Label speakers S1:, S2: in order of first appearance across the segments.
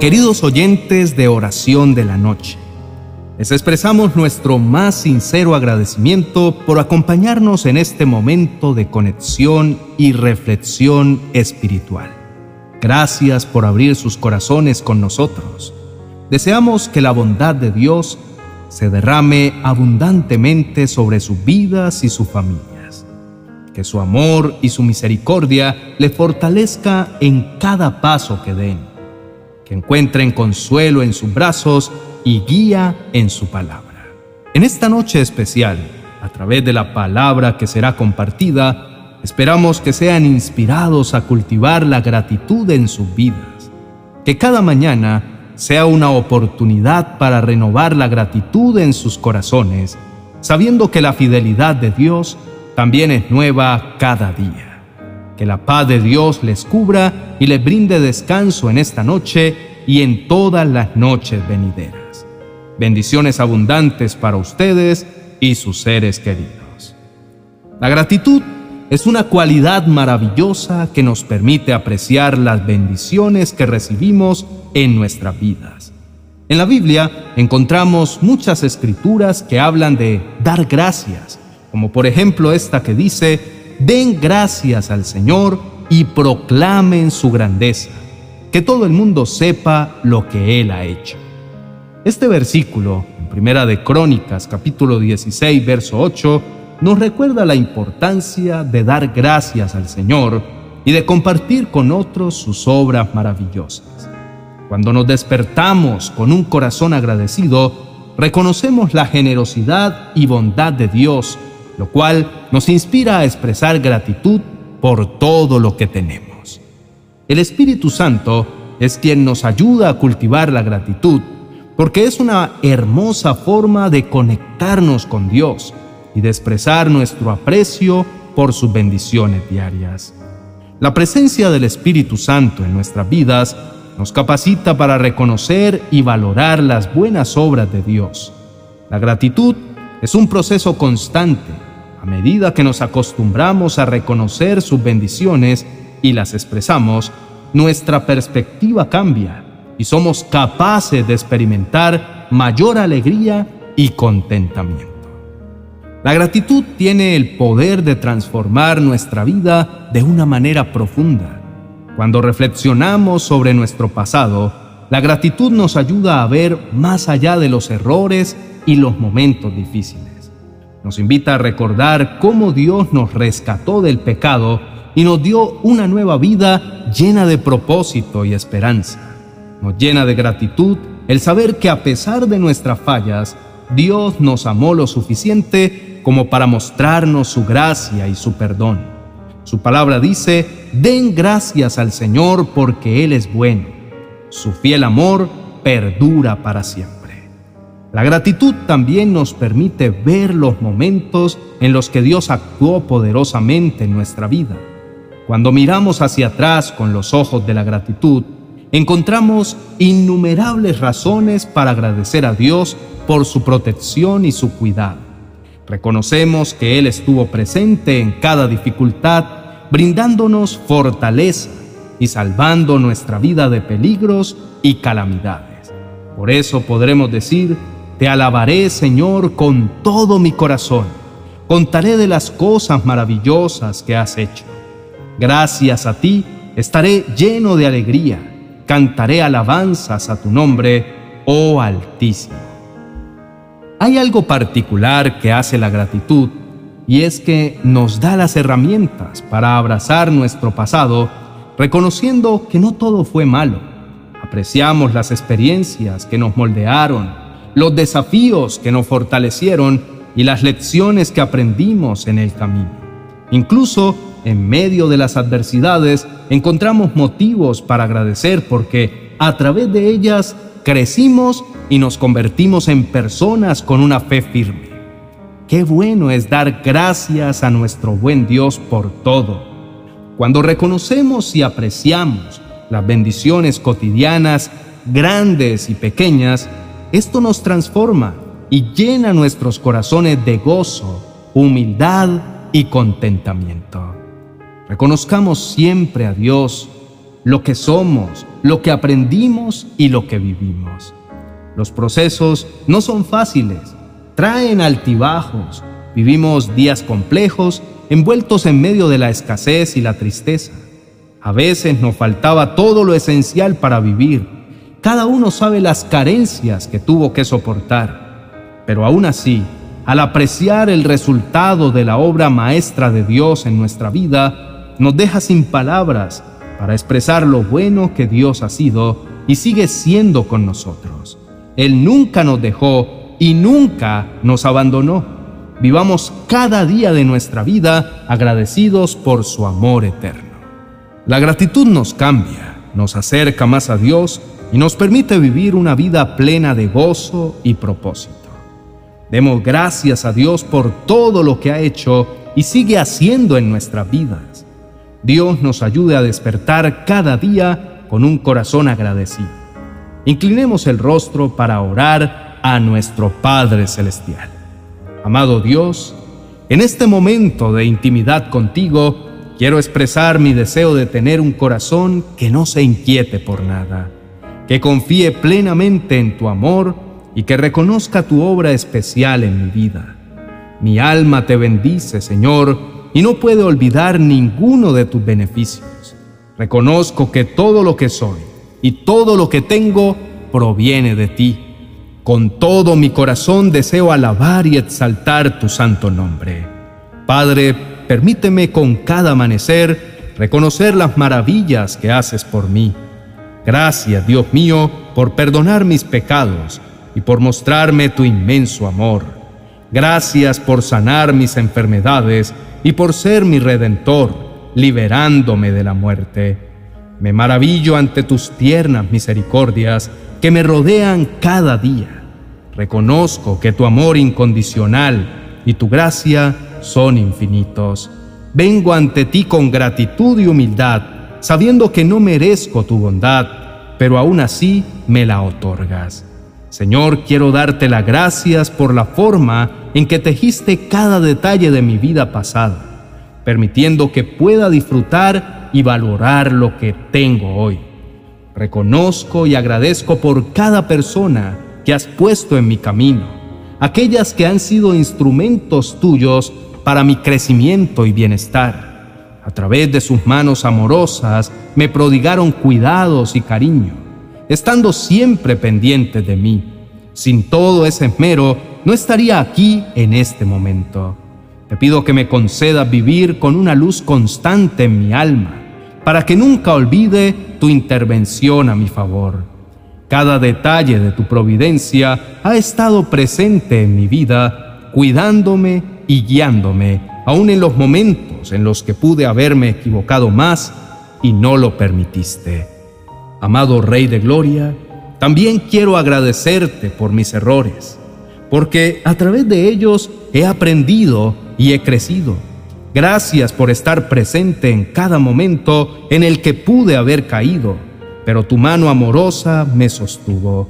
S1: Queridos oyentes de oración de la noche, les expresamos nuestro más sincero agradecimiento por acompañarnos en este momento de conexión y reflexión espiritual. Gracias por abrir sus corazones con nosotros. Deseamos que la bondad de Dios se derrame abundantemente sobre sus vidas y sus familias. Que su amor y su misericordia le fortalezca en cada paso que den. Que encuentren consuelo en sus brazos y guía en su palabra. En esta noche especial, a través de la palabra que será compartida, esperamos que sean inspirados a cultivar la gratitud en sus vidas. Que cada mañana sea una oportunidad para renovar la gratitud en sus corazones, sabiendo que la fidelidad de Dios también es nueva cada día. Que la paz de Dios les cubra y les brinde descanso en esta noche y en todas las noches venideras. Bendiciones abundantes para ustedes y sus seres queridos. La gratitud es una cualidad maravillosa que nos permite apreciar las bendiciones que recibimos en nuestras vidas. En la Biblia encontramos muchas escrituras que hablan de dar gracias, como por ejemplo esta que dice, den gracias al Señor y proclamen su grandeza, que todo el mundo sepa lo que Él ha hecho. Este versículo, en Primera de Crónicas, capítulo 16, verso 8, nos recuerda la importancia de dar gracias al Señor y de compartir con otros sus obras maravillosas. Cuando nos despertamos con un corazón agradecido, reconocemos la generosidad y bondad de Dios, lo cual nos inspira a expresar gratitud por todo lo que tenemos. El Espíritu Santo es quien nos ayuda a cultivar la gratitud, porque es una hermosa forma de conectarnos con Dios y de expresar nuestro aprecio por sus bendiciones diarias. La presencia del Espíritu Santo en nuestras vidas nos capacita para reconocer y valorar las buenas obras de Dios. La gratitud es un proceso constante. Medida que nos acostumbramos a reconocer sus bendiciones y las expresamos, nuestra perspectiva cambia y somos capaces de experimentar mayor alegría y contentamiento. La gratitud tiene el poder de transformar nuestra vida de una manera profunda. Cuando reflexionamos sobre nuestro pasado, la gratitud nos ayuda a ver más allá de los errores y los momentos difíciles. Nos invita a recordar cómo Dios nos rescató del pecado y nos dio una nueva vida llena de propósito y esperanza. Nos llena de gratitud el saber que a pesar de nuestras fallas, Dios nos amó lo suficiente como para mostrarnos su gracia y su perdón. Su palabra dice, den gracias al Señor porque Él es bueno. Su fiel amor perdura para siempre. La gratitud también nos permite ver los momentos en los que Dios actuó poderosamente en nuestra vida. Cuando miramos hacia atrás con los ojos de la gratitud, encontramos innumerables razones para agradecer a Dios por su protección y su cuidado. Reconocemos que Él estuvo presente en cada dificultad, brindándonos fortaleza y salvando nuestra vida de peligros y calamidades. Por eso podremos decir, Te alabaré Señor con todo mi corazón, contaré de las cosas maravillosas que has hecho. Gracias a ti estaré lleno de alegría, cantaré alabanzas a tu nombre, oh Altísimo. Hay algo particular que hace la gratitud y es que nos da las herramientas para abrazar nuestro pasado, reconociendo que no todo fue malo. Apreciamos las experiencias que nos moldearon, los desafíos que nos fortalecieron y las lecciones que aprendimos en el camino. Incluso en medio de las adversidades encontramos motivos para agradecer porque a través de ellas crecimos y nos convertimos en personas con una fe firme. Qué bueno es dar gracias a nuestro buen Dios por todo. Cuando reconocemos y apreciamos las bendiciones cotidianas, grandes y pequeñas, esto nos transforma y llena nuestros corazones de gozo, humildad y contentamiento. Reconozcamos siempre a Dios lo que somos, lo que aprendimos y lo que vivimos. Los procesos no son fáciles, traen altibajos, vivimos días complejos envueltos en medio de la escasez y la tristeza. A veces nos faltaba todo lo esencial para vivir. Cada uno sabe las carencias que tuvo que soportar. Pero aún así, al apreciar el resultado de la obra maestra de Dios en nuestra vida, nos deja sin palabras para expresar lo bueno que Dios ha sido y sigue siendo con nosotros. Él nunca nos dejó y nunca nos abandonó. Vivamos cada día de nuestra vida agradecidos por su amor eterno. La gratitud nos cambia, nos acerca más a Dios y nos permite vivir una vida plena de gozo y propósito. Demos gracias a Dios por todo lo que ha hecho y sigue haciendo en nuestras vidas. Dios nos ayude a despertar cada día con un corazón agradecido. Inclinemos el rostro para orar a nuestro Padre Celestial. Amado Dios, en este momento de intimidad contigo, quiero expresar mi deseo de tener un corazón que no se inquiete por nada, que confíe plenamente en tu amor y que reconozca tu obra especial en mi vida. Mi alma te bendice, Señor, y no puede olvidar ninguno de tus beneficios. Reconozco que todo lo que soy y todo lo que tengo proviene de ti con todo mi corazón deseo alabar y exaltar tu santo nombre. Padre, permíteme con cada amanecer reconocer las maravillas que haces por mí. Gracias, Dios mío, por perdonar mis pecados y por mostrarme tu inmenso amor. Gracias por sanar mis enfermedades y por ser mi redentor, liberándome de la muerte. Me maravillo ante tus tiernas misericordias que me rodean cada día. Reconozco que tu amor incondicional y tu gracia son infinitos. Vengo ante ti con gratitud y humildad, sabiendo que no merezco tu bondad, pero aún así me la otorgas. Señor, quiero darte las gracias por la forma en que tejiste cada detalle de mi vida pasada, permitiendo que pueda disfrutar y valorar lo que tengo hoy. Reconozco y agradezco por cada persona que has puesto en mi camino, aquellas que han sido instrumentos tuyos para mi crecimiento y bienestar. A través de sus manos amorosas me prodigaron cuidados y cariño, estando siempre pendientes de mí. Sin todo ese esmero, no estaría aquí en este momento. Te pido que me concedas vivir con una luz constante en mi alma, para que nunca olvide tu intervención a mi favor. Cada detalle de tu providencia ha estado presente en mi vida, cuidándome y guiándome, aun en los momentos en los que pude haberme equivocado más y no lo permitiste. Amado Rey de Gloria, también quiero agradecerte por mis errores, porque a través de ellos he aprendido y he crecido. Gracias por estar presente en cada momento en el que pude haber caído pero tu mano amorosa me sostuvo.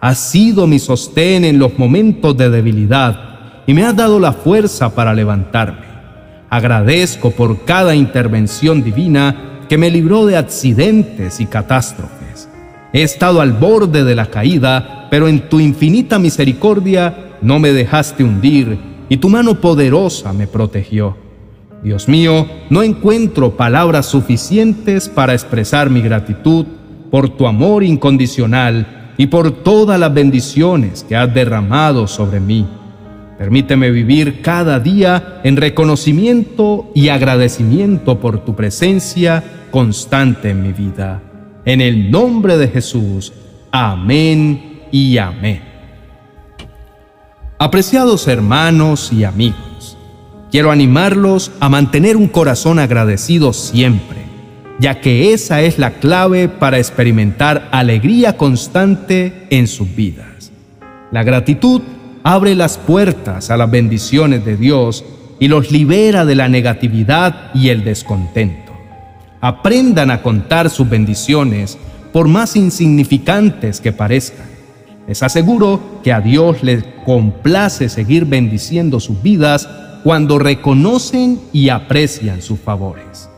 S1: Has sido mi sostén en los momentos de debilidad y me has dado la fuerza para levantarme. Agradezco por cada intervención divina que me libró de accidentes y catástrofes. He estado al borde de la caída, pero en tu infinita misericordia no me dejaste hundir y tu mano poderosa me protegió. Dios mío, no encuentro palabras suficientes para expresar mi gratitud por tu amor incondicional y por todas las bendiciones que has derramado sobre mí. Permíteme vivir cada día en reconocimiento y agradecimiento por tu presencia constante en mi vida. En el nombre de Jesús. Amén y amén. Apreciados hermanos y amigos, quiero animarlos a mantener un corazón agradecido siempre ya que esa es la clave para experimentar alegría constante en sus vidas. La gratitud abre las puertas a las bendiciones de Dios y los libera de la negatividad y el descontento. Aprendan a contar sus bendiciones por más insignificantes que parezcan. Les aseguro que a Dios le complace seguir bendiciendo sus vidas cuando reconocen y aprecian sus favores.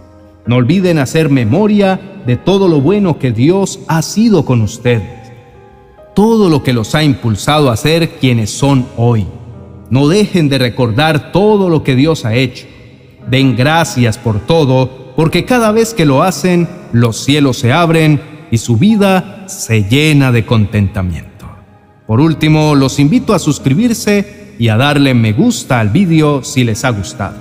S1: No olviden hacer memoria de todo lo bueno que Dios ha sido con ustedes, todo lo que los ha impulsado a ser quienes son hoy. No dejen de recordar todo lo que Dios ha hecho. Den gracias por todo, porque cada vez que lo hacen, los cielos se abren y su vida se llena de contentamiento. Por último, los invito a suscribirse y a darle me gusta al vídeo si les ha gustado.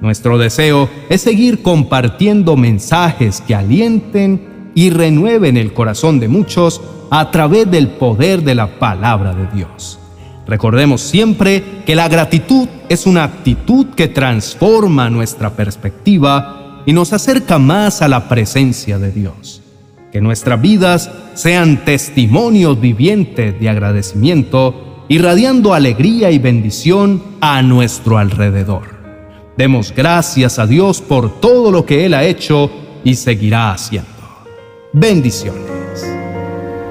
S1: Nuestro deseo es seguir compartiendo mensajes que alienten y renueven el corazón de muchos a través del poder de la palabra de Dios. Recordemos siempre que la gratitud es una actitud que transforma nuestra perspectiva y nos acerca más a la presencia de Dios. Que nuestras vidas sean testimonios vivientes de agradecimiento, irradiando alegría y bendición a nuestro alrededor. Demos gracias a Dios por todo lo que Él ha hecho y seguirá haciendo. Bendiciones.